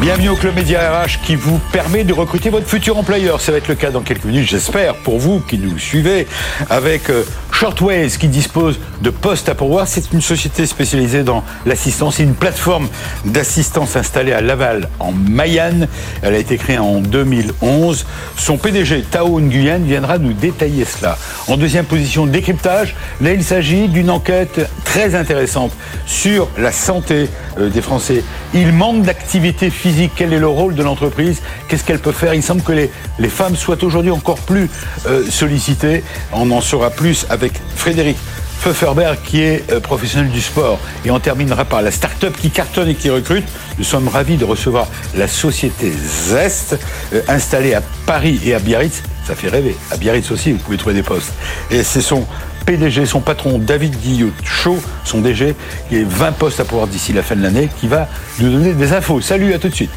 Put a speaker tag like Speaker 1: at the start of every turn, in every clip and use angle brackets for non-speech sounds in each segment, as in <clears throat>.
Speaker 1: Bienvenue au Club Média RH qui vous permet de recruter votre futur employeur. Ça va être le cas dans quelques minutes, j'espère, pour vous qui nous suivez, avec euh, Shortways qui dispose de postes à pourvoir. C'est une société spécialisée dans l'assistance. C'est une plateforme d'assistance installée à Laval, en Mayenne. Elle a été créée en 2011. Son PDG, Tao Nguyen, viendra nous détailler cela. En deuxième position, décryptage. Là, il s'agit d'une enquête très intéressante sur la santé euh, des Français. Il manque d'activité physique. Quel est le rôle de l'entreprise Qu'est-ce qu'elle peut faire Il semble que les, les femmes soient aujourd'hui encore plus euh, sollicitées. On en saura plus avec Frédéric Pfefferberg qui est euh, professionnel du sport. Et on terminera par la start-up qui cartonne et qui recrute. Nous sommes ravis de recevoir la société Zest, euh, installée à Paris et à Biarritz. Ça fait rêver. À Biarritz aussi, vous pouvez trouver des postes. Et c'est son PDG, son patron David Guillot Chaud, son DG, qui est 20 postes à pouvoir d'ici la fin de l'année, qui va nous donner des infos. Salut, à tout de suite.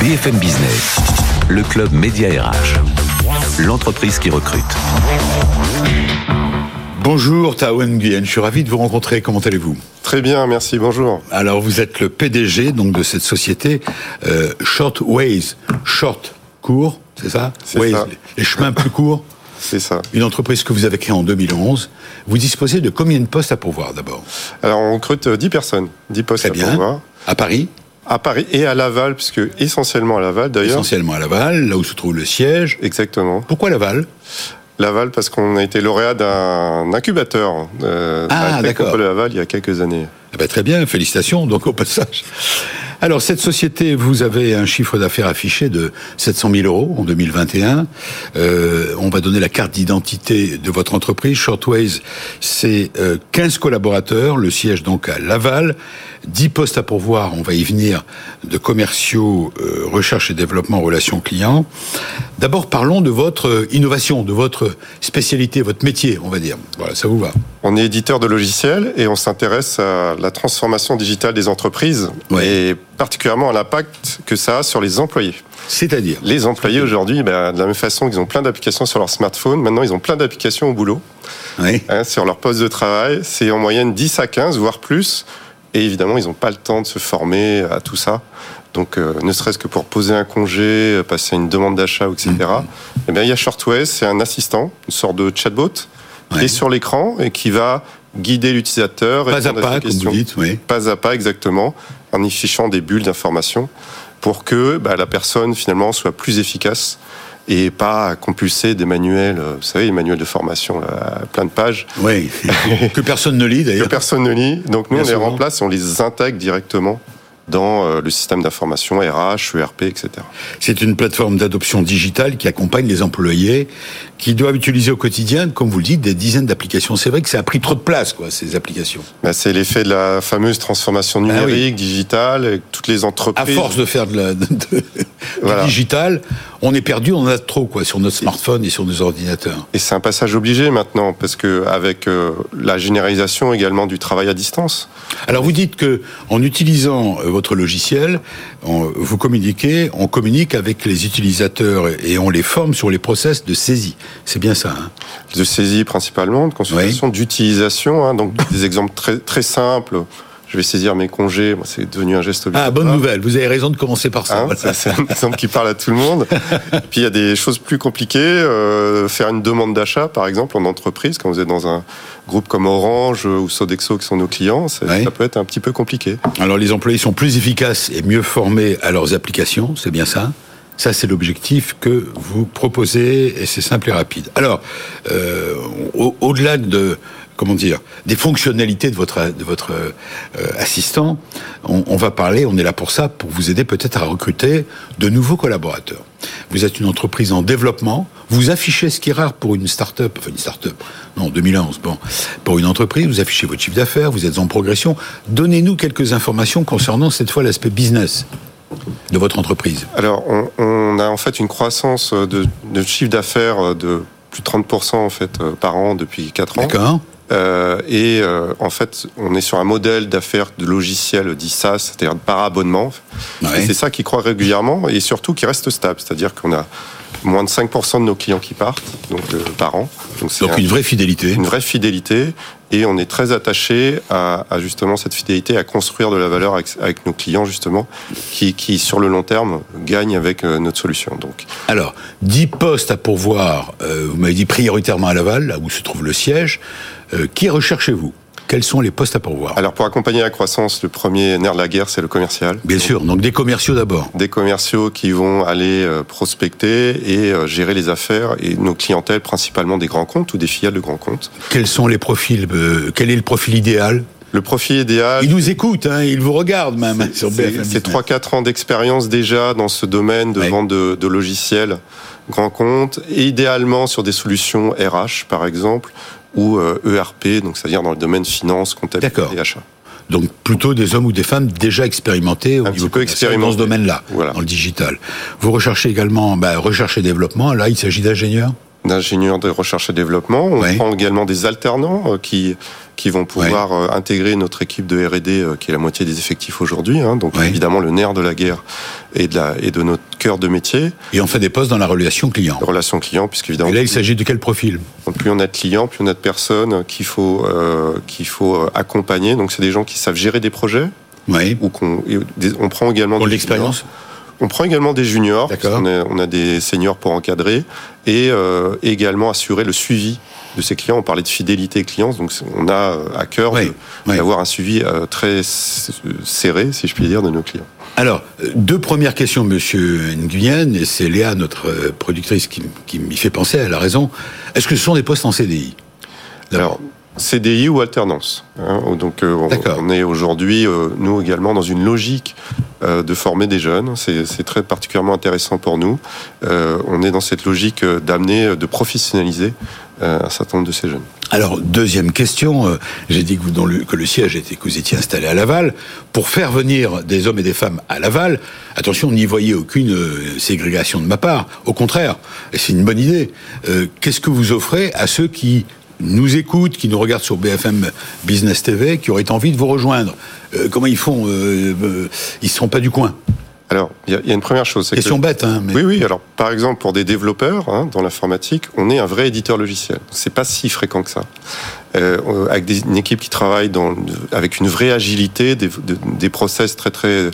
Speaker 2: BFM Business, le club Média RH. L'entreprise qui recrute.
Speaker 1: Bonjour Tao Nguyen, je suis ravi de vous rencontrer. Comment allez-vous?
Speaker 3: Très bien, merci, bonjour.
Speaker 1: Alors vous êtes le PDG donc de cette société euh, Short Ways, short court, c'est ça?
Speaker 3: C'est
Speaker 1: Ways,
Speaker 3: ça.
Speaker 1: les chemins plus courts.
Speaker 3: C'est ça.
Speaker 1: Une entreprise que vous avez créée en 2011. Vous disposez de combien de postes à pourvoir d'abord?
Speaker 3: Alors on recrute euh, 10 personnes, 10 postes
Speaker 1: Très
Speaker 3: à
Speaker 1: bien.
Speaker 3: pourvoir.
Speaker 1: À Paris,
Speaker 3: À Paris et à Laval, puisque essentiellement à Laval d'ailleurs.
Speaker 1: essentiellement à Laval, là où se trouve le siège.
Speaker 3: Exactement.
Speaker 1: Pourquoi Laval?
Speaker 3: Laval parce qu'on a été lauréat d'un incubateur euh,
Speaker 1: Ah,
Speaker 3: à Laval il y a quelques années.
Speaker 1: Eh ben, très bien, félicitations donc au passage. Alors cette société, vous avez un chiffre d'affaires affiché de 700 000 euros en 2021. Euh, on va donner la carte d'identité de votre entreprise. Shortways, c'est euh, 15 collaborateurs, le siège donc à Laval, 10 postes à pourvoir, on va y venir, de commerciaux, euh, recherche et développement, relations clients. D'abord parlons de votre innovation, de votre spécialité, votre métier, on va dire. Voilà, ça vous va
Speaker 3: On est éditeur de logiciels et on s'intéresse à la transformation digitale des entreprises
Speaker 1: Ouais.
Speaker 3: et particulièrement à l'impact que ça a sur les employés.
Speaker 1: C'est-à-dire
Speaker 3: Les employés aujourd'hui, ben, de la même façon qu'ils ont plein d'applications sur leur smartphone, maintenant ils ont plein d'applications au boulot.
Speaker 1: Oui.
Speaker 3: hein, sur leur poste de travail. C'est en moyenne 10 à 15, voire plus. Et évidemment, ils n'ont pas le temps de se former à tout ça. Donc, euh, ne serait-ce que pour poser un congé, euh, passer une demande d'achat, etc. Eh bien, il y a Shortways, c'est un assistant, une sorte de chatbot, qui est sur l'écran et qui va guider l'utilisateur.
Speaker 1: Pas à pas, comme vous dites, oui.
Speaker 3: Pas à pas, exactement, en y fichant des bulles d'informations pour que bah, la personne, finalement, soit plus efficace et pas compulser des manuels, euh, vous savez, les manuels de formation, là, à plein de pages,
Speaker 1: Oui, <laughs> que personne ne lit
Speaker 3: que
Speaker 1: d'ailleurs.
Speaker 3: personne ne lit. Donc nous,
Speaker 1: Bien
Speaker 3: on les remplace on les intègre directement dans euh, le système d'information, RH, ERP, etc.
Speaker 1: C'est une plateforme d'adoption digitale qui accompagne les employés qui doivent utiliser au quotidien, comme vous le dites, des dizaines d'applications. C'est vrai que ça a pris trop de place, quoi, ces applications.
Speaker 3: Bah, c'est l'effet de la fameuse transformation
Speaker 1: Ah oui.
Speaker 3: numérique, digitale, et toutes les
Speaker 1: À
Speaker 3: entreprises.
Speaker 1: force de faire de la, de- de- <laughs>
Speaker 3: Voilà.
Speaker 1: du digital, on est perdu, on en a trop, quoi, sur notre smartphone et sur nos ordinateurs.
Speaker 3: Et c'est un passage obligé maintenant, parce que avec euh, la généralisation également du travail à distance,
Speaker 1: Alors vous dites que en utilisant euh, votre logiciel, on- vous communiquez, on communique avec les utilisateurs et on les forme sur les process de saisie. C'est bien ça. Hein
Speaker 3: de saisie principalement, de consultation, d'utilisation. hein. donc des exemples très, très simples. Je vais saisir mes congés, c'est devenu un geste
Speaker 1: ah,
Speaker 3: obligatoire.
Speaker 1: bonne nouvelle. Vous avez raison de commencer par ça.
Speaker 3: Hein,
Speaker 1: Voilà.
Speaker 3: c'est un exemple qui parle à tout le monde. Et <laughs> puis il y a des choses plus compliquées. euh, faire une demande d'achat, par exemple, en entreprise, quand vous êtes dans un groupe comme Orange ou Sodexo qui sont nos clients, ça peut être un petit peu compliqué.
Speaker 1: Alors les employés sont plus efficaces et mieux formés à leurs applications, c'est bien ça? Ça, c'est l'objectif que vous proposez et c'est simple et rapide. Alors, euh, au- au-delà de comment dire des fonctionnalités de votre de votre euh, assistant, on, on va parler. On est là pour ça, pour vous aider peut-être à recruter de nouveaux collaborateurs. Vous êtes une entreprise en développement. Vous affichez ce qui est rare pour une start-up, enfin une start-up, non, 2011, bon, pour une entreprise, vous affichez votre chiffre d'affaires, vous êtes en progression. Donnez-nous quelques informations concernant cette fois l'aspect business de votre entreprise.
Speaker 3: Alors, on, a en fait une croissance de, de chiffre d'affaires de plus de 30% en fait euh, par an depuis 4 ans.
Speaker 1: D'accord.
Speaker 3: Euh, et euh, en fait, on est sur un modèle d'affaires de logiciel dit SaaS, c'est-à-dire par abonnement. C'est ça qui croît régulièrement et surtout qui reste stable, c'est-à-dire qu'on a moins de 5% de nos clients qui partent donc euh, par an.
Speaker 1: Donc, donc une vraie fidélité.
Speaker 3: Une vraie fidélité et on est très attaché à, justement cette fidélité, à construire de la valeur avec, nos clients justement, qui, qui, sur le long terme gagnent avec euh, notre solution. Donc.
Speaker 1: Alors, 10 postes à pourvoir, euh, vous m'avez dit prioritairement à Laval, là où se trouve le siège. Euh, qui recherchez-vous? Quels sont les postes à pourvoir
Speaker 3: Alors pour accompagner la croissance, le premier nerf de la guerre, c'est le commercial.
Speaker 1: Bien sûr, donc des commerciaux d'abord.
Speaker 3: Des commerciaux qui vont aller euh, prospecter et euh, gérer les affaires et nos clientèles, principalement des grands comptes ou des filiales de grands comptes.
Speaker 1: Quels sont les profils euh, Quel est le profil idéal
Speaker 3: le profil idéal.
Speaker 1: Il nous écoute, hein, il vous regarde même sur
Speaker 3: BFM. C'est 3-4 ans d'expérience déjà dans ce domaine de vente de, de logiciels grands comptes, et idéalement sur des solutions RH par exemple, ou ERP, euh, e donc c'est-à-dire dans le domaine finance, comptabilité et achat.
Speaker 1: Donc plutôt des hommes ou des femmes déjà expérimentés au
Speaker 3: un
Speaker 1: niveau
Speaker 3: peu
Speaker 1: dans ce domaine-là, voilà. dans le digital. Vous recherchez également bah, recherche et développement. Là, il s'agit d'ingénieurs?
Speaker 3: D'ingénieurs de recherche et développement. On prend également des alternants euh, qui qui vont pouvoir euh, intégrer notre équipe de R&D euh, qui est la moitié des effectifs aujourd'hui. Hein, donc évidemment le nerf de la guerre et de, la, et de notre cœur de métier.
Speaker 1: Et on fait des postes dans la relation client.
Speaker 3: relation client, puisque évidemment.
Speaker 1: Et là, il s'agit de quel profil?
Speaker 3: Donc, Plus on a de clients, plus on a de personnes qu'il faut euh, qu'il faut accompagner. Donc c'est des gens qui savent gérer des projets.
Speaker 1: Oui.
Speaker 3: Ou qu'on on prend également.
Speaker 1: de l'expérience.
Speaker 3: On prend également des juniors, on a, on a, des seniors pour encadrer, et euh, également assurer le suivi de ces clients. On parlait de fidélité clients, donc on a euh, à cœur d'avoir un suivi euh, très serré, si je puis dire, de nos clients.
Speaker 1: Alors, deux premières questions, Monsieur Nguyen, et c'est Léa, notre productrice, qui, qui m'y fait penser, elle a raison. Est-ce que ce sont des postes en CDI
Speaker 3: Alors, CDI ou alternance. Hein. donc euh, on, est aujourd'hui, euh, nous également, dans une logique euh, de former des jeunes. C'est très particulièrement intéressant pour nous. on est dans cette logique d'amener, de professionnaliser un certain nombre de ces jeunes.
Speaker 1: Alors, deuxième question, j'ai dit que, le, siège était que vous étiez installé à Laval. Pour faire venir des hommes et des femmes à Laval, attention, n'y voyez aucune ségrégation de ma part. Au contraire, c'est une bonne idée. Qu'est-ce que vous offrez à ceux qui nous écoutent, qui nous regardent sur BFM Business TV, qui auraient envie de vous rejoindre? Euh, comment ils font euh, euh, Ils ne seront pas du coin?
Speaker 3: Alors, il y, a une première chose.
Speaker 1: Question bête, hein.
Speaker 3: Oui, oui. Alors, par exemple, pour des développeurs hein, dans l'informatique, on est un vrai éditeur logiciel. C'est pas si fréquent que ça. Euh, avec des, une équipe qui travaille dans, avec une vraie agilité, des, des process très très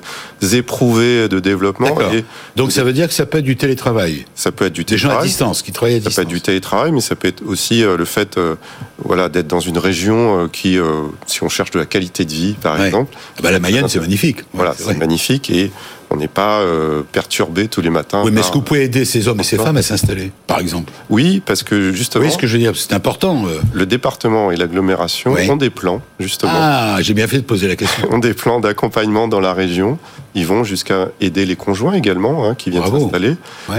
Speaker 3: éprouvés de développement.
Speaker 1: Et, Donc, ça veut dire que ça peut être du télétravail.
Speaker 3: Ça peut être du
Speaker 1: télétravail. Des gens à distance qui travaillent à distance.
Speaker 3: Ça peut être du télétravail, mais ça peut être aussi euh, le fait, euh, voilà, d'être dans une région qui, si on cherche de la qualité de vie, par exemple.
Speaker 1: Ah bah, la Mayenne, c'est magnifique.
Speaker 3: Voilà, c'est magnifique et on n'est pas euh, perturbé tous les matins.
Speaker 1: Oui, mais est-ce que vous pouvez aider ces hommes et ces femmes à s'installer, par exemple?
Speaker 3: Oui, parce que justement.
Speaker 1: Oui, ce que je veux dire, c'est important.
Speaker 3: Euh. Le département et l'agglomération ont des plans, justement.
Speaker 1: Ah, j'ai bien fait de poser la question. <laughs>
Speaker 3: ont des plans d'accompagnement dans la région. Ils vont jusqu'à aider les conjoints également, hein, qui viennent s'installer.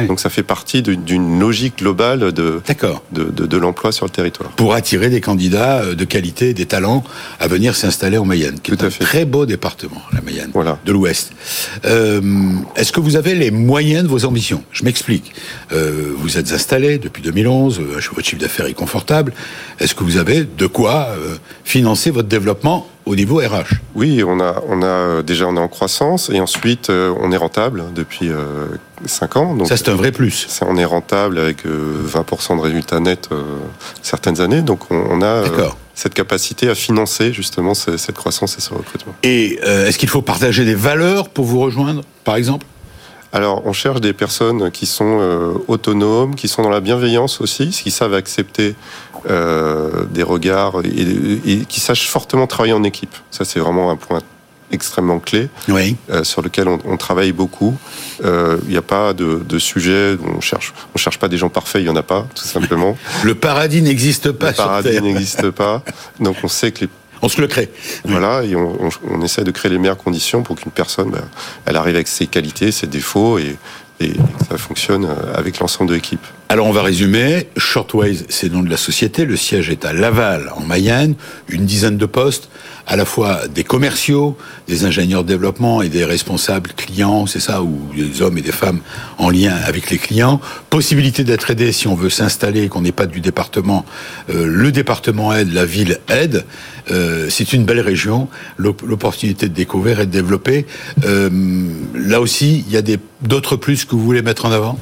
Speaker 3: Donc ça fait partie d'une logique globale de, de, de, de l'emploi sur le territoire.
Speaker 1: Pour attirer des candidats euh, de qualité, des talents à venir s'installer en Mayenne, qui Tout est un fait. très beau département, la Mayenne, voilà. de l'Ouest. Euh, est-ce que vous avez les moyens de vos ambitions? Je m'explique. Euh, vous êtes installé depuis 2011, euh, votre chiffre d'affaires est confortable. Est-ce que vous avez de quoi euh, financer votre développement au niveau RH
Speaker 3: Oui, on a, on a déjà on est en croissance et ensuite on est rentable depuis 5 ans.
Speaker 1: Donc ça c'est un vrai plus.
Speaker 3: On est rentable avec 20% de résultats nets certaines années, donc on, on a cette capacité à financer justement cette croissance et ce recrutement.
Speaker 1: Et euh, est-ce qu'il faut partager des valeurs pour vous rejoindre, par exemple?
Speaker 3: Alors, on cherche des personnes qui sont euh, autonomes, qui sont dans la bienveillance aussi, qui savent accepter euh, des regards et, et, qui sachent fortement travailler en équipe. Ça, c'est vraiment un point extrêmement clé
Speaker 1: oui.
Speaker 3: euh, sur lequel on, on travaille beaucoup. Il euh, n'y a pas de, de, sujet, on cherche, on cherche pas des gens parfaits, il y en a pas, tout simplement. <laughs>
Speaker 1: Le paradis n'existe pas.
Speaker 3: Le paradis n'existe pas. Donc on sait que les
Speaker 1: on se le crée.
Speaker 3: Voilà, et on, on, on, essaie de créer les meilleures conditions pour qu'une personne, ben, elle arrive avec ses qualités, ses défauts, et, et que ça fonctionne euh, avec l'ensemble de l'équipe.
Speaker 1: Alors on va résumer. Shortways, c'est le nom de la société. Le siège est à Laval, en Mayenne. Une dizaine de postes, à la fois des commerciaux, des ingénieurs de développement et des responsables clients, c'est ça, ou des hommes et des femmes en lien avec les clients. Possibilité d'être aidé si on veut s'installer, qu'on n'est pas du département. Euh, le département aide, la ville aide. Euh, c'est une belle région. L'opportunité de découvrir et de développer. Euh, là aussi, il y a d'autres plus que vous voulez mettre en avant?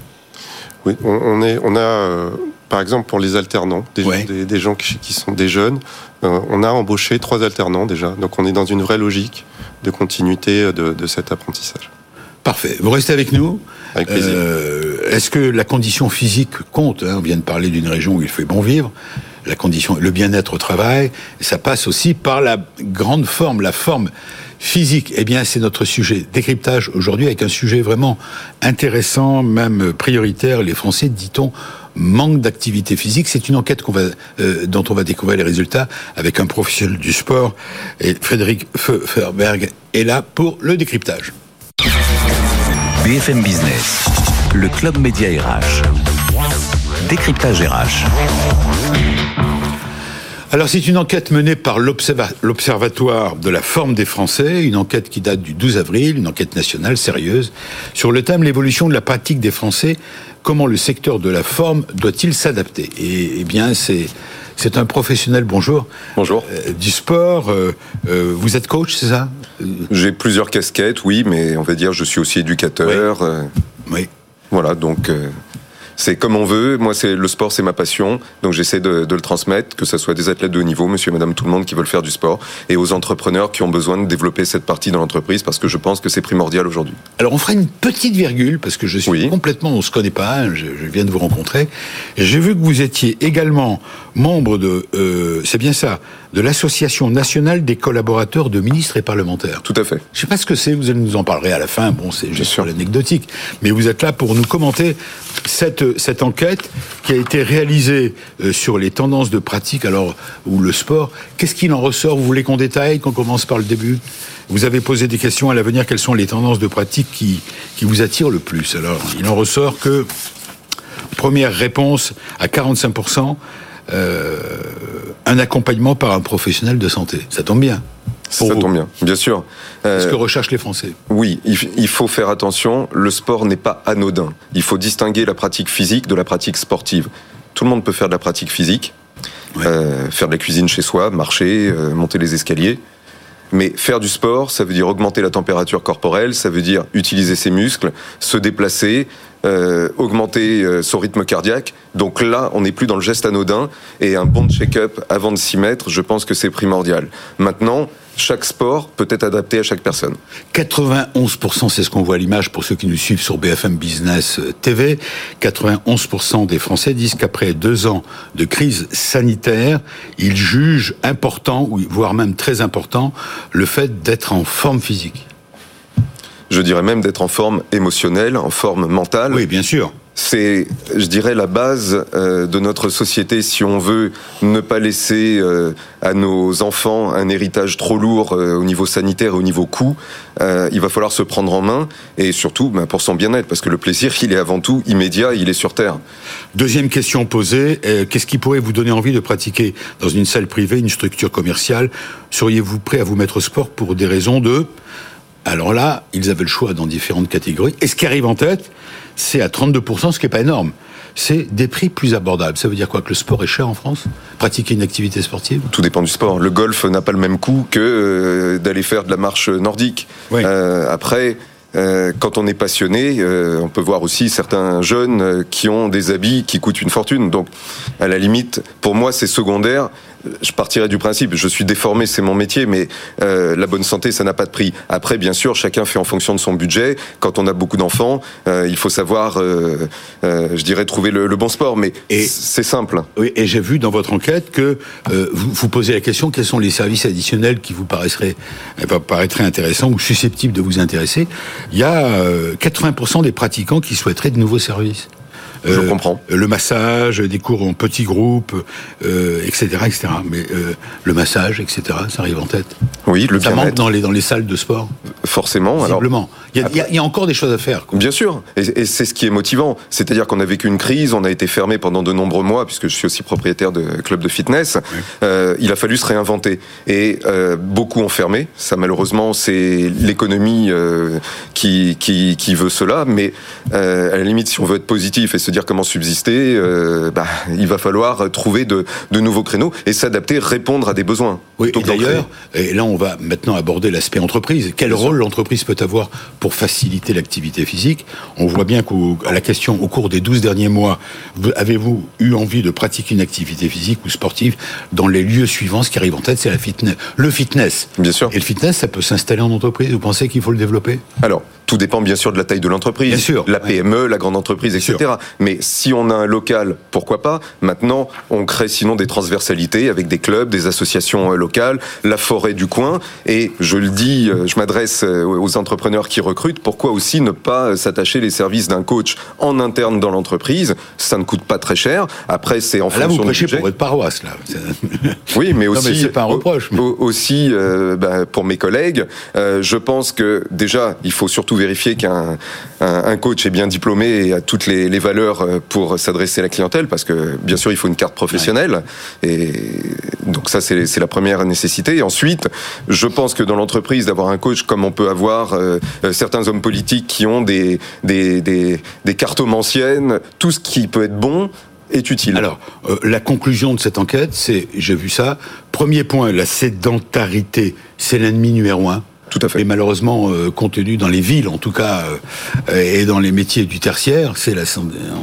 Speaker 3: Oui, on, est, on a, par exemple, pour les alternants, des, des, gens qui, sont des jeunes, on a embauché trois alternants déjà. Donc on est dans une vraie logique de continuité de, de cet apprentissage.
Speaker 1: Parfait. Vous restez avec nous.
Speaker 3: Avec plaisir.
Speaker 1: Euh, Est-ce que la condition physique compte hein? On vient de parler d'une région où il fait bon vivre. La condition, le bien-être au travail, ça passe aussi par la grande forme, la forme physique. Eh bien, c'est notre sujet décryptage aujourd'hui avec un sujet vraiment intéressant, même prioritaire. Les Français, dit-on, manque d'activité physique. C'est une enquête euh, dont on va découvrir les résultats avec un professionnel du sport. Et Frédéric Ferberg est là pour le décryptage.
Speaker 2: BFM Business, le club média RH. Décryptage RH.
Speaker 1: Alors c'est une enquête menée par l'Observatoire de la forme des Français, une enquête qui date du 12 avril, une enquête nationale sérieuse, sur le thème l'évolution de la pratique des Français, comment le secteur de la forme doit-il s'adapter? Et eh bien c'est c'est un professionnel, bonjour.
Speaker 4: Bonjour.
Speaker 1: Euh, du sport. Euh, euh, vous êtes coach, c'est ça?
Speaker 4: J'ai plusieurs casquettes, oui, mais on va dire je suis aussi éducateur.
Speaker 1: Oui. oui.
Speaker 4: Voilà, donc c'est comme on veut. Moi, c'est le sport, c'est ma passion. Donc, j'essaie de, de, le transmettre, que ce soit des athlètes de haut niveau, monsieur et madame tout le monde qui veulent faire du sport, et aux entrepreneurs qui ont besoin de développer cette partie dans l'entreprise parce que je pense que c'est primordial aujourd'hui.
Speaker 1: Alors, on fera une petite virgule parce que je suis oui. complètement, on se connaît pas, je, je, viens de vous rencontrer. J'ai vu que vous étiez également membre de, euh, c'est bien ça, de l'Association nationale des collaborateurs de ministres et parlementaires.
Speaker 4: Tout à fait.
Speaker 1: Je sais pas ce que c'est, vous allez nous en parler à la fin, bon, c'est juste sur l'anecdotique, mais vous êtes là pour nous commenter cette, cette enquête qui a été réalisée euh, sur les tendances de pratique, alors, ou le sport. Qu'est-ce qu'il en ressort? Vous voulez qu'on détaille, qu'on commence par le début? Vous avez posé des questions à l'avenir, quelles sont les tendances de pratique qui, qui vous attirent le plus? Alors, il en ressort que, première réponse, à 45%, euh, un accompagnement par un professionnel de santé. Ça tombe bien.
Speaker 4: Ça vous. tombe bien, bien sûr.
Speaker 1: Euh, ce que recherchent les Français.
Speaker 4: Oui, il faut faire attention. Le sport n'est pas anodin. Il faut distinguer la pratique physique de la pratique sportive. Tout le monde peut faire de la pratique physique, ouais. euh, faire de la cuisine chez soi, marcher, euh, monter les escaliers. Mais faire du sport, ça veut dire augmenter la température corporelle, ça veut dire utiliser ses muscles, se déplacer, euh, augmenter euh, son rythme cardiaque. Donc là, on n'est plus dans le geste anodin et un bon check-up avant de s'y mettre, je pense que c'est primordial. Maintenant, chaque sport peut être adapté à chaque personne.
Speaker 1: 91%, c'est ce qu'on voit à l'image pour ceux qui nous suivent sur BFM Business TV. 91% des Français disent qu'après deux ans de crise sanitaire, ils jugent important, voire même très important, le fait d'être en forme physique.
Speaker 4: Je dirais même d'être en forme émotionnelle, en forme mentale.
Speaker 1: Oui, bien sûr
Speaker 4: c'est, je dirais, la base euh, de notre société si on veut ne pas laisser euh, à nos enfants un héritage trop lourd euh, au niveau sanitaire et au niveau coût. Il va falloir se prendre en main et surtout ben, pour son bien-être parce que le plaisir, il est avant tout immédiat, il est sur terre.
Speaker 1: Deuxième question posée qu'est-ce qui pourrait vous donner envie de pratiquer dans une salle privée, une structure commerciale? Seriez-vous prêt à vous mettre au sport pour des raisons de? Alors là, ils avaient le choix dans différentes catégories. Et ce qui arrive en tête, c'est à 32%, ce qui n'est pas énorme. C'est des prix plus abordables. Ça veut dire quoi Que le sport est cher en France? Pratiquer une activité sportive?
Speaker 4: Tout dépend du sport. Le golf n'a pas le même coût que euh, d'aller faire de la marche nordique.
Speaker 1: Oui.
Speaker 4: Euh, après, euh, quand on est passionné, euh, on peut voir aussi certains jeunes euh, qui ont des habits qui coûtent une fortune. Donc, à la limite, pour moi, c'est secondaire. Je partirais du principe, je suis déformé, c'est mon métier, mais euh, la bonne santé, ça n'a pas de prix. Après, bien sûr, chacun fait en fonction de son budget. Quand on a beaucoup d'enfants, euh, il faut savoir, euh, je dirais, trouver le, le bon sport. Mais c'est simple.
Speaker 1: Oui, et j'ai vu dans votre enquête que vous vous posez la question quels sont les services additionnels qui vous paraîtraient, paraîtraient intéressants ou susceptibles de vous intéresser? Il y a 80% des pratiquants qui souhaiteraient de nouveaux services.
Speaker 4: Je euh, comprends.
Speaker 1: Le massage, des cours en petits groupes, euh, etc., etc. Mais euh, le massage, etc., ça arrive en tête.
Speaker 4: Oui. Le
Speaker 1: Ça manque dans les, dans les salles de sport,
Speaker 4: forcément. Alors,
Speaker 1: visiblement. Il y, a, il y a- il y a encore des choses à faire. quoi.
Speaker 4: Bien sûr, et, et c'est ce qui est motivant. C'est-à-dire qu'on a vécu une crise, on a été fermé pendant de nombreux mois, puisque je suis aussi propriétaire de club de fitness. Euh, il a fallu se réinventer, et euh, beaucoup ont fermé. Ça, malheureusement, c'est l'économie euh, qui, qui qui veut cela. Mais à la limite, si on veut être positif et se dire comment subsister, bah, il va falloir trouver de, de nouveaux créneaux et s'adapter, répondre à des besoins.
Speaker 1: Oui, d'ailleurs, et là on va maintenant aborder l'aspect entreprise. Quel rôle l'entreprise peut avoir pour faciliter l'activité physique On voit bien qu'à la question, au cours des 12 derniers mois, vous- avez-vous eu envie de pratiquer une activité physique ou sportive dans les lieux suivants Ce qui arrive en tête, c'est la fitness. Le fitness.
Speaker 4: Bien sûr.
Speaker 1: Et le fitness, ça peut s'installer en entreprise. Vous pensez qu'il faut le développer?
Speaker 4: Alors, tout dépend bien sûr de la taille de l'entreprise,
Speaker 1: Bien sûr,
Speaker 4: la
Speaker 1: ouais.
Speaker 4: PME, la grande entreprise, etc. Mais si on a un local, pourquoi pas? Maintenant, on crée sinon des transversalités avec des clubs, des associations euh, locales, la forêt du coin. Et je le dis, euh, je m'adresse euh, aux entrepreneurs qui recrutent. Pourquoi aussi ne pas s'attacher les services d'un coach en interne dans l'entreprise? Ça ne coûte pas très cher. Après, c'est en
Speaker 1: Ah, Là, vous
Speaker 4: fonction du
Speaker 1: prêchez
Speaker 4: budget.
Speaker 1: pour votre paroisse, là. <laughs>
Speaker 4: Oui, mais
Speaker 1: Non,
Speaker 4: aussi,
Speaker 1: mais c'est pas un reproche, mais-
Speaker 4: aussi euh, bah, pour mes collègues, euh, je pense que déjà, il faut surtout vérifier qu'un un, un coach est bien diplômé et a toutes les, les valeurs euh, pour s'adresser à la clientèle, parce que bien sûr, il faut une carte professionnelle. Et donc ça, c'est c'est la première nécessité. Et ensuite, je pense que dans l'entreprise, d'avoir un coach comme on peut avoir euh, euh, certains hommes politiques qui ont des, des, des, des cartomanciennes, tout ce qui peut être bon est utile.
Speaker 1: Alors, euh, la conclusion de cette enquête, c'est, j'ai vu ça, premier point, la sédentarité, c'est l'ennemi numéro un.
Speaker 4: Tout à fait.
Speaker 1: Et malheureusement, euh, compte tenu dans les villes, en tout cas, euh, et dans les métiers du tertiaire, c'est la,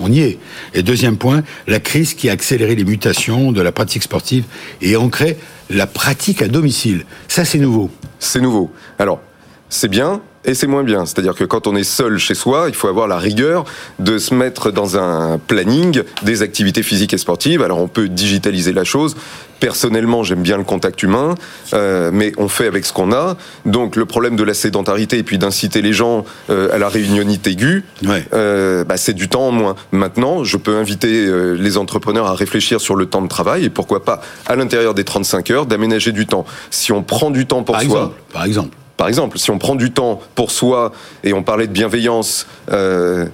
Speaker 1: on y est. Et deuxième point, la crise qui a accéléré les mutations de la pratique sportive et ancré la pratique à domicile. Ça, c'est nouveau.
Speaker 4: C'est nouveau. Alors, c'est bien et c'est moins bien. C'est-à-dire que quand on est seul chez soi, il faut avoir la rigueur de se mettre dans un planning des activités physiques et sportives. Alors, on peut digitaliser la chose. Personnellement, j'aime bien le contact humain, euh, mais on fait avec ce qu'on a. Donc, le problème de la sédentarité et puis d'inciter les gens euh, à la réunionnite aiguë,
Speaker 1: Ouais.
Speaker 4: euh, bah, c'est du temps en moins. Maintenant, je peux inviter euh, les entrepreneurs à réfléchir sur le temps de travail et pourquoi pas, à l'intérieur des 35 heures, d'aménager du temps. Si on prend du temps pour
Speaker 1: Par
Speaker 4: soi,
Speaker 1: exemple. Par exemple.
Speaker 4: Par exemple, si on prend du temps pour soi et on parlait de bienveillance euh,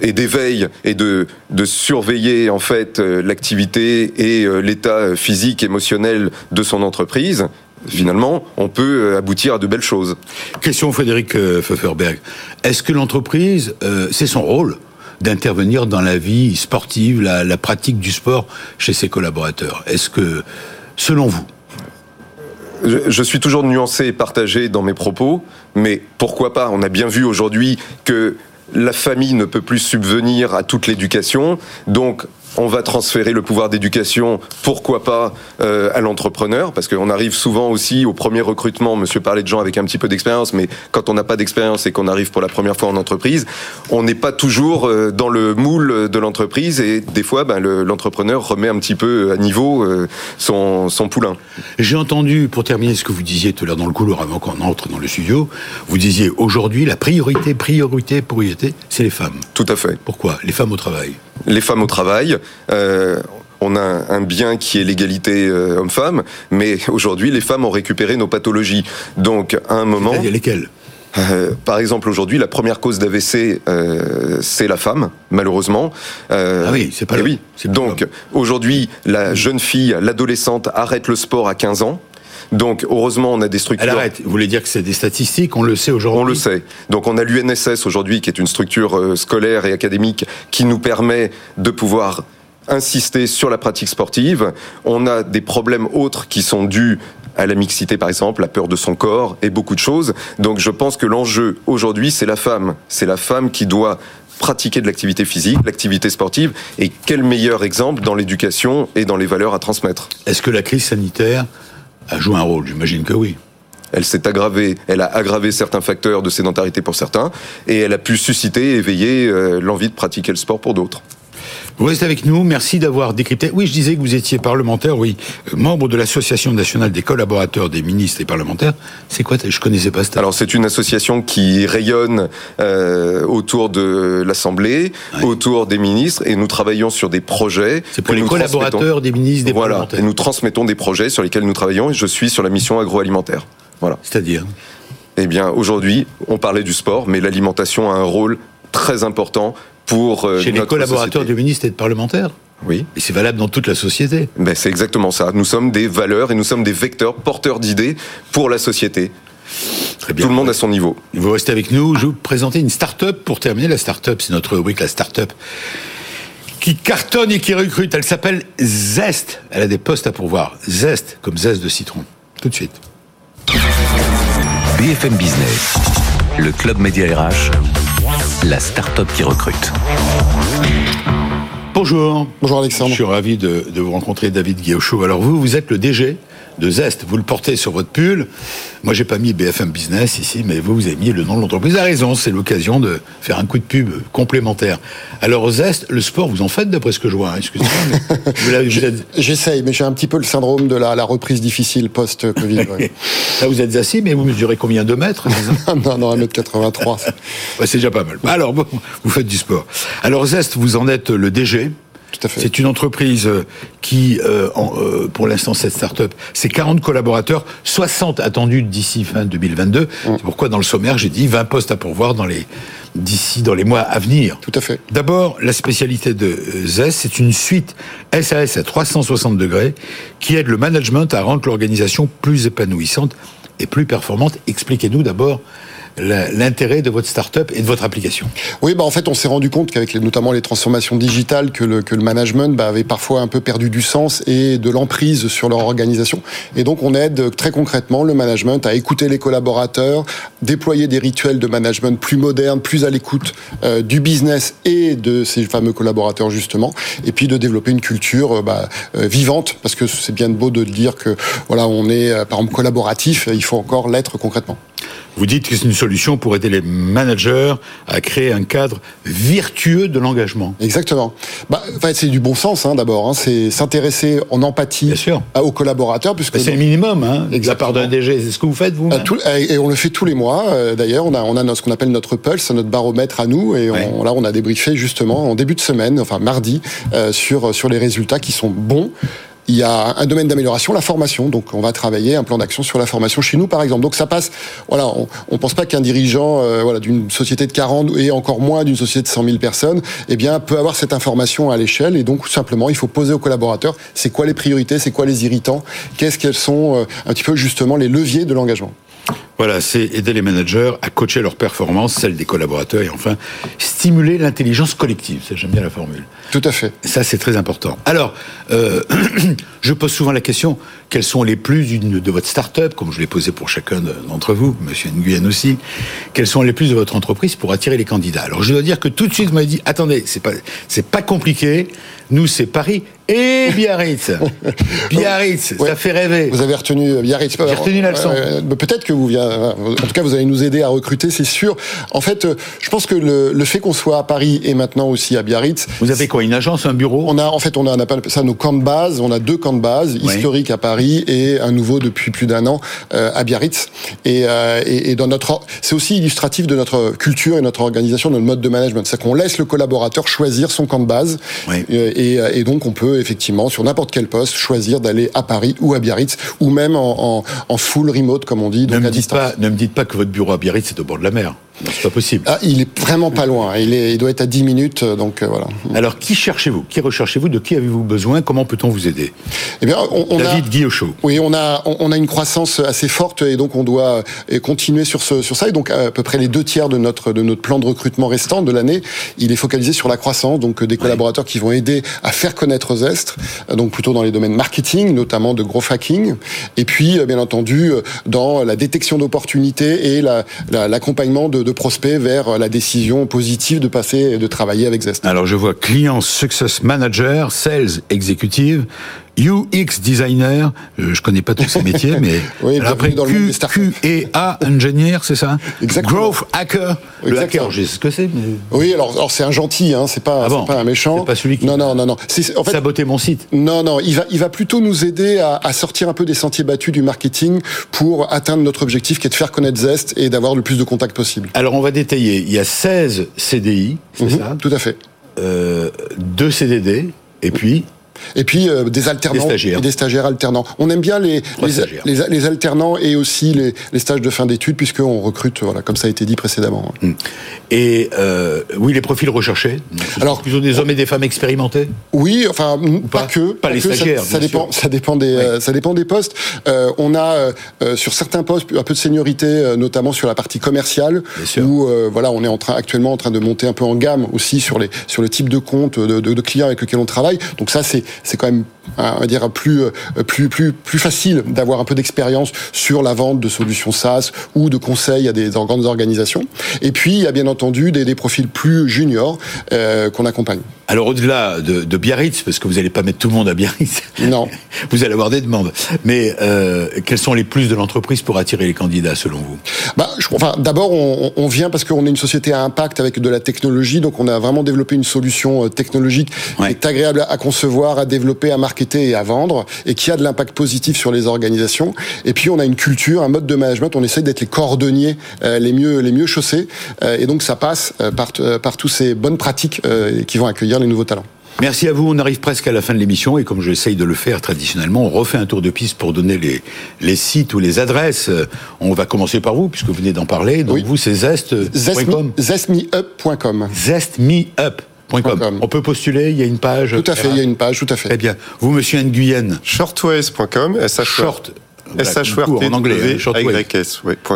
Speaker 4: et d'éveil et de, surveiller en fait euh, l'activité et euh, l'état physique, émotionnel de son entreprise, finalement, on peut aboutir à de belles choses.
Speaker 1: Question Frédéric Pfefferberg. Est-ce que l'entreprise, c'est son rôle d'intervenir dans la vie sportive, la pratique du sport chez ses collaborateurs? Est-ce que, selon vous,
Speaker 4: Je, suis toujours nuancé et partagé dans mes propos, mais pourquoi pas? On a bien vu aujourd'hui que la famille ne peut plus subvenir à toute l'éducation, donc on va transférer le pouvoir d'éducation, pourquoi pas, euh, à l'entrepreneur, parce qu'on arrive souvent aussi au premier recrutement, monsieur parlait de gens avec un petit peu d'expérience, mais quand on n'a pas d'expérience et qu'on arrive pour la première fois en entreprise, on n'est pas toujours euh, dans le moule de l'entreprise et des fois, ben, le- l'entrepreneur remet un petit peu à niveau euh, son, son poulain.
Speaker 1: J'ai entendu, pour terminer ce que vous disiez tout à l'heure dans le couloir avant qu'on entre dans le studio, vous disiez aujourd'hui la priorité, priorité, priorité, c'est les femmes.
Speaker 4: Tout à fait.
Speaker 1: Pourquoi? Les femmes au travail.
Speaker 4: Les femmes au travail. euh, on a un, bien qui est l'égalité euh, homme-femme, mais aujourd'hui, les femmes ont récupéré nos pathologies. Donc, à un moment,
Speaker 1: lesquelles?
Speaker 4: euh, par exemple, aujourd'hui, la première cause d'AVC, euh, c'est la femme, malheureusement. Euh,
Speaker 1: Ah oui, c'est pas
Speaker 4: et
Speaker 1: le-
Speaker 4: oui.
Speaker 1: pas
Speaker 4: Donc, aujourd'hui, la jeune fille, l'adolescente arrête le sport à 15 ans. Donc, heureusement, on a des structures.
Speaker 1: Elle arrête. Vous voulez dire que c'est des statistiques, on le sait aujourd'hui
Speaker 4: On le sait. Donc on a l'UNSS aujourd'hui, qui est une structure euh, scolaire et académique qui nous permet de pouvoir insister sur la pratique sportive. On a des problèmes autres qui sont dus à la mixité, par exemple, la peur de son corps et beaucoup de choses. Donc je pense que l'enjeu aujourd'hui, c'est la femme. C'est la femme qui doit pratiquer de l'activité physique, l'activité sportive, et quel meilleur exemple dans l'éducation et dans les valeurs à transmettre?
Speaker 1: Est-ce que la crise sanitaire a joué un rôle J'imagine que oui.
Speaker 4: Elle s'est aggravée, elle a aggravé certains facteurs de sédentarité pour certains, et elle a pu susciter, éveiller euh, l'envie de pratiquer le sport pour d'autres.
Speaker 1: Vous restez avec nous, merci d'avoir décrypté. Oui, je disais que vous étiez parlementaire, oui, euh, membre de l'Association nationale des collaborateurs des ministres et parlementaires. C'est quoi Je connaissais pas cette.
Speaker 4: Alors c'est une association qui rayonne euh, autour de l'Assemblée,
Speaker 1: Ouais.
Speaker 4: autour des ministres, et nous travaillons sur des projets.
Speaker 1: c'est pour les collaborateurs des ministres, des
Speaker 4: Voilà,
Speaker 1: parlementaires.
Speaker 4: et nous transmettons des projets sur lesquels nous travaillons, et je suis sur la mission agroalimentaire. Voilà.
Speaker 1: C'est-à-dire
Speaker 4: Eh bien, aujourd'hui, on parlait du sport, mais l'alimentation a un rôle très important pour euh,
Speaker 1: Chez les collaborateurs
Speaker 4: société.
Speaker 1: du ministre et de parlementaires.
Speaker 4: Oui.
Speaker 1: Et c'est valable dans toute la société.
Speaker 4: Ben, c'est exactement ça. Nous sommes des valeurs et nous sommes des vecteurs porteurs d'idées pour la société.
Speaker 1: Très bien.
Speaker 4: Tout le monde à son niveau.
Speaker 1: Vous restez avec nous. Je vais vous présenter une start-up pour terminer. La start-up, c'est notre rubrique, la start-up, qui cartonne et qui recrute. Elle s'appelle Zest. Elle a des postes à pourvoir. Zest, comme zeste de citron. Tout de suite.
Speaker 2: BFM Business, le club média RH, la start-up qui recrute.
Speaker 1: Bonjour.
Speaker 5: Bonjour Alexandre.
Speaker 1: Je suis ravi de, de vous rencontrer, David Guillochot. Alors vous, vous êtes le DG de Zest. Vous le portez sur votre pull. Moi, j'ai pas mis BFM Business ici, mais vous, vous avez mis le nom de l'entreprise. Avez raison, c'est l'occasion de faire un coup de pub complémentaire. Alors Zest, le sport, vous en faites d'après ce que je vois. hein. Excusez-moi, <laughs> êtes-
Speaker 5: J'essaye, mais j'ai un petit peu le syndrome de la, la reprise difficile post-Covid. ouais. <laughs>
Speaker 1: Là, vous êtes assis, mais vous mesurez combien de mètres <laughs>
Speaker 5: non, non, 1m83. c'est-
Speaker 1: déjà pas mal. Alors, bon, vous faites du sport. Alors, Zest, vous en êtes le DG.
Speaker 5: Tout à fait.
Speaker 1: C'est une entreprise euh, qui, euh, en- euh, pour l'instant, cette start-up, c'est 40 collaborateurs, 60 attendus d'ici fin 2022.
Speaker 5: Mm.
Speaker 1: C'est pourquoi, dans le sommaire, j'ai dit 20 postes à pourvoir dans les, d'ici, dans les mois à venir.
Speaker 5: Tout à fait.
Speaker 1: D'abord, la spécialité de Zest, c'est une suite SAS à 360 degrés qui aide le management à rendre l'organisation plus épanouissante et plus performante. Expliquez-nous d'abord l'intérêt de votre start-up et de votre application.
Speaker 5: Oui, bah en fait, on s'est rendu compte qu'avec notamment les transformations digitales, que le, management bah, avait parfois un peu perdu du sens et de l'emprise sur leur organisation. Et donc, on aide très concrètement le management à écouter les collaborateurs, déployer des rituels de management plus modernes, plus à l'écoute euh, du business et de ces fameux collaborateurs justement, et puis de développer une culture euh, bah, euh, vivante, parce que c'est bien beau de dire que voilà, on est par exemple collaboratif, il faut encore l'être concrètement.
Speaker 1: Vous dites que c'est une solution pour aider les managers à créer un cadre vertueux de l'engagement.
Speaker 5: Exactement. Bah, c'est du bon sens hein, d'abord. Hein, c'est s'intéresser en empathie
Speaker 1: Bien sûr.
Speaker 5: à- aux collaborateurs, puisque
Speaker 1: Bah, c'est le minimum, hein, de la part d'un DG. C'est ce que vous faites, vous
Speaker 5: tout- et on le fait tous les mois. euh, D'ailleurs, on a on a notre- ce qu'on appelle notre pulse, notre baromètre à nous, et on, là on a débriefé justement en début de semaine, enfin mardi, euh, sur sur les résultats qui sont bons. Il y a un domaine d'amélioration, la formation. Donc, on va travailler un plan d'action sur la formation chez nous, par exemple. Donc, ça passe. Voilà, on, on pense pas qu'un dirigeant, euh, voilà, d'une société de 40 et encore moins d'une société de 100 000 personnes, eh bien, peut avoir cette information à l'échelle. Et donc, simplement, il faut poser aux collaborateurs, c'est quoi les priorités, c'est quoi les irritants, qu'est-ce qu'elles sont, euh, un petit peu justement les leviers de l'engagement.
Speaker 1: Voilà, c'est aider les managers à coacher leur performance, celle des collaborateurs, et enfin, stimuler l'intelligence collective. J'aime bien la formule.
Speaker 5: Tout à fait.
Speaker 1: Ça, c'est très important. Alors, euh, <clears throat> je pose souvent la question, quels sont les plus de votre start-up, comme je l'ai posé pour chacun de- d'entre vous, monsieur Nguyen aussi, quels sont les plus de votre entreprise pour attirer les candidats? Alors, je dois dire que tout de suite, vous m'avez dit, attendez, c'est pas, c'est pas compliqué, nous, c'est Paris et Biarritz. <laughs> Biarritz,
Speaker 5: Ouais.
Speaker 1: ça fait rêver.
Speaker 5: Vous avez retenu euh, Biarritz.
Speaker 1: J'ai retenu la leçon.
Speaker 5: Euh, bah, Peut-être que vous. En tout cas, vous allez nous aider à recruter, c'est sûr. En fait, euh, je pense que le, le fait qu'on soit à Paris et maintenant aussi à Biarritz.
Speaker 1: Vous avez quoi, une agence, un bureau?
Speaker 5: On a en fait on a on appelle ça nos camps de base. On a deux camps de base
Speaker 1: Oui.
Speaker 5: historiques à Paris et un nouveau depuis plus d'un an euh, à Biarritz. Et, euh, et, et dans notre c'est aussi illustratif de notre culture et notre organisation, de notre mode de management. C'est qu'on laisse le collaborateur choisir son camp de base.
Speaker 1: Oui.
Speaker 5: Euh, Et, et donc on peut effectivement sur n'importe quel poste choisir d'aller à Paris ou à Biarritz ou même en, en, en full remote comme on dit
Speaker 1: ne
Speaker 5: donc
Speaker 1: me,
Speaker 5: à
Speaker 1: dites
Speaker 5: distance.
Speaker 1: pas, ne me dites pas que votre bureau à Biarritz, c'est au bord de la mer. C'est pas possible.
Speaker 5: Ah, il est vraiment pas loin. Il, est, il doit être à 10 minutes, euh, donc euh, voilà.
Speaker 1: Alors, qui cherchez-vous? Qui recherchez-vous? De qui avez-vous besoin? Comment peut-on vous aider?
Speaker 5: Eh bien, on, on a,
Speaker 1: David Guillochot.
Speaker 5: Oui, on a on, on a une croissance assez forte et donc on doit euh, continuer sur ce sur ça et donc à peu près les deux tiers de notre de notre plan de recrutement restant de l'année, il est focalisé sur la croissance donc des collaborateurs qui vont aider à faire connaître Zest, donc plutôt dans les domaines marketing, notamment de growth hacking et puis bien entendu dans la détection d'opportunités et la- la- l'accompagnement de, de prospects vers la décision positive de passer et de travailler avec Zest.
Speaker 1: Alors, je vois Client Success Manager, Sales Executive, UX Designer. Euh, Je connais pas tous ces métiers, mais <laughs>
Speaker 5: Oui,
Speaker 1: Alors
Speaker 5: bienvenue dans le
Speaker 1: Q. Q et A Engineer, c'est ça
Speaker 5: Exactement.
Speaker 1: Growth Hacker. Le
Speaker 5: Exactement.
Speaker 1: hacker, je sais ce que c'est. Mais...
Speaker 5: Oui, alors, alors c'est un gentil, hein, c'est pas
Speaker 1: Ah bon
Speaker 5: pas un méchant.
Speaker 1: C'est pas celui qui-
Speaker 5: Non, non, non, non. C'est en fait
Speaker 1: Saboter mon site.
Speaker 5: Non, non, il va, il va plutôt nous aider à, à sortir un peu des sentiers battus du marketing pour atteindre notre objectif qui est de faire connaître Zest et d'avoir le plus de contacts possible.
Speaker 1: Alors, on va détailler. Il y a 16 CDI, c'est
Speaker 5: Mhm,
Speaker 1: ça
Speaker 5: Tout à fait.
Speaker 1: euh, 2 CDD, et puis
Speaker 5: Et puis euh, des alternants
Speaker 1: Des stagiaires.
Speaker 5: et des stagiaires alternants. On aime bien les les,
Speaker 1: stagiaires.
Speaker 5: les, les alternants et aussi les, les stages de fin d'études puisqu'on recrute, voilà, comme ça a été dit précédemment.
Speaker 1: Et euh, oui, les profils recherchés.
Speaker 5: Alors-
Speaker 1: plutôt des hommes et des femmes expérimentés.
Speaker 5: Oui, enfin
Speaker 1: pas
Speaker 5: pas, que,
Speaker 1: Pas les
Speaker 5: que,
Speaker 1: stagiaires,
Speaker 5: Ça,
Speaker 1: bien
Speaker 5: dépend,
Speaker 1: sûr.
Speaker 5: ça dépend des, euh, ça dépend des postes. On a sur certains postes un peu de seniorité, notamment sur la partie commerciale, où voilà, on est en train actuellement en train de monter un peu en gamme aussi sur les sur le type de compte de, de, de clients avec lesquels on travaille. Donc ça, c'est c'est quand même on va dire plus euh, plus facile d'avoir un peu d'expérience sur la vente de solutions SaaS ou de conseils à des grandes organisations. Et puis il y a bien entendu des, des profils plus juniors euh, qu'on accompagne.
Speaker 1: Alors au-delà de, de Biarritz, parce que vous n'allez pas mettre tout le monde à Biarritz,
Speaker 5: Non. <laughs>
Speaker 1: vous allez avoir des demandes. Mais euh, quels sont les plus de l'entreprise pour attirer les candidats selon vous?
Speaker 5: Bah, je, enfin, d'abord, on, on vient parce qu'on est une société à impact avec de la technologie, donc on a vraiment développé une solution euh, technologique
Speaker 1: Ouais.
Speaker 5: qui est agréable à, concevoir, à développer, à marketer et à vendre, et qui a de l'impact positif sur les organisations. Et puis, on a une culture, un mode de management. On essaye d'être les cordonniers euh, les mieux les mieux chaussés, euh, et donc ça passe par par tous ces bonnes pratiques qui vont accueillir les nouveaux talents.
Speaker 1: Merci à vous. On arrive presque à la fin de l'émission et comme j'essaye de le faire traditionnellement, on refait un tour de piste pour donner les, les sites ou les adresses. Euh, On va commencer par vous puisque vous venez d'en parler. Donc
Speaker 5: Oui.
Speaker 1: vous, c'est zest.com.
Speaker 5: Zestmeup.com.
Speaker 1: Zestmeup.com.
Speaker 5: .com.
Speaker 1: On peut postuler, il y a une page.
Speaker 5: Tout à fait, il y a une page, tout à fait.
Speaker 1: Très bien. Vous, monsieur Nguyen,
Speaker 3: Shortways.com,
Speaker 1: short. En anglais, hein,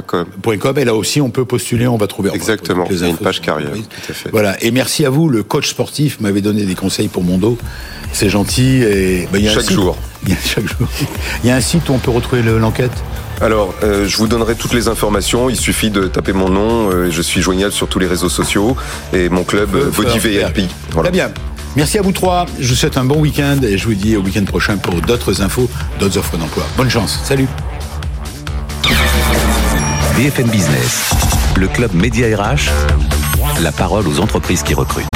Speaker 3: .com.
Speaker 1: Et là aussi on peut postuler, on va trouver
Speaker 3: Exactement, il y a une page carrière,
Speaker 1: l'entreprise.
Speaker 3: tout à fait.
Speaker 1: Voilà, et merci à vous, le coach sportif m'avait donné des conseils pour mon dos, c'est gentil. Et, ben, il y a un
Speaker 4: Chaque jour. <laughs>
Speaker 1: Il y a, chaque jour. Il y a un site où on peut retrouver le- l'enquête?
Speaker 4: Alors, euh, je vous donnerai toutes les informations. Il suffit de taper mon nom. euh, je suis joignable sur tous les réseaux sociaux et mon club euh, Body. Voilà.
Speaker 1: Très bien. Merci à vous trois, je vous souhaite un bon week-end et je vous dis au week-end prochain pour d'autres infos, d'autres offres d'emploi. Bonne chance, salut
Speaker 2: BFM Business, le club Média RH, la parole aux entreprises qui recrutent.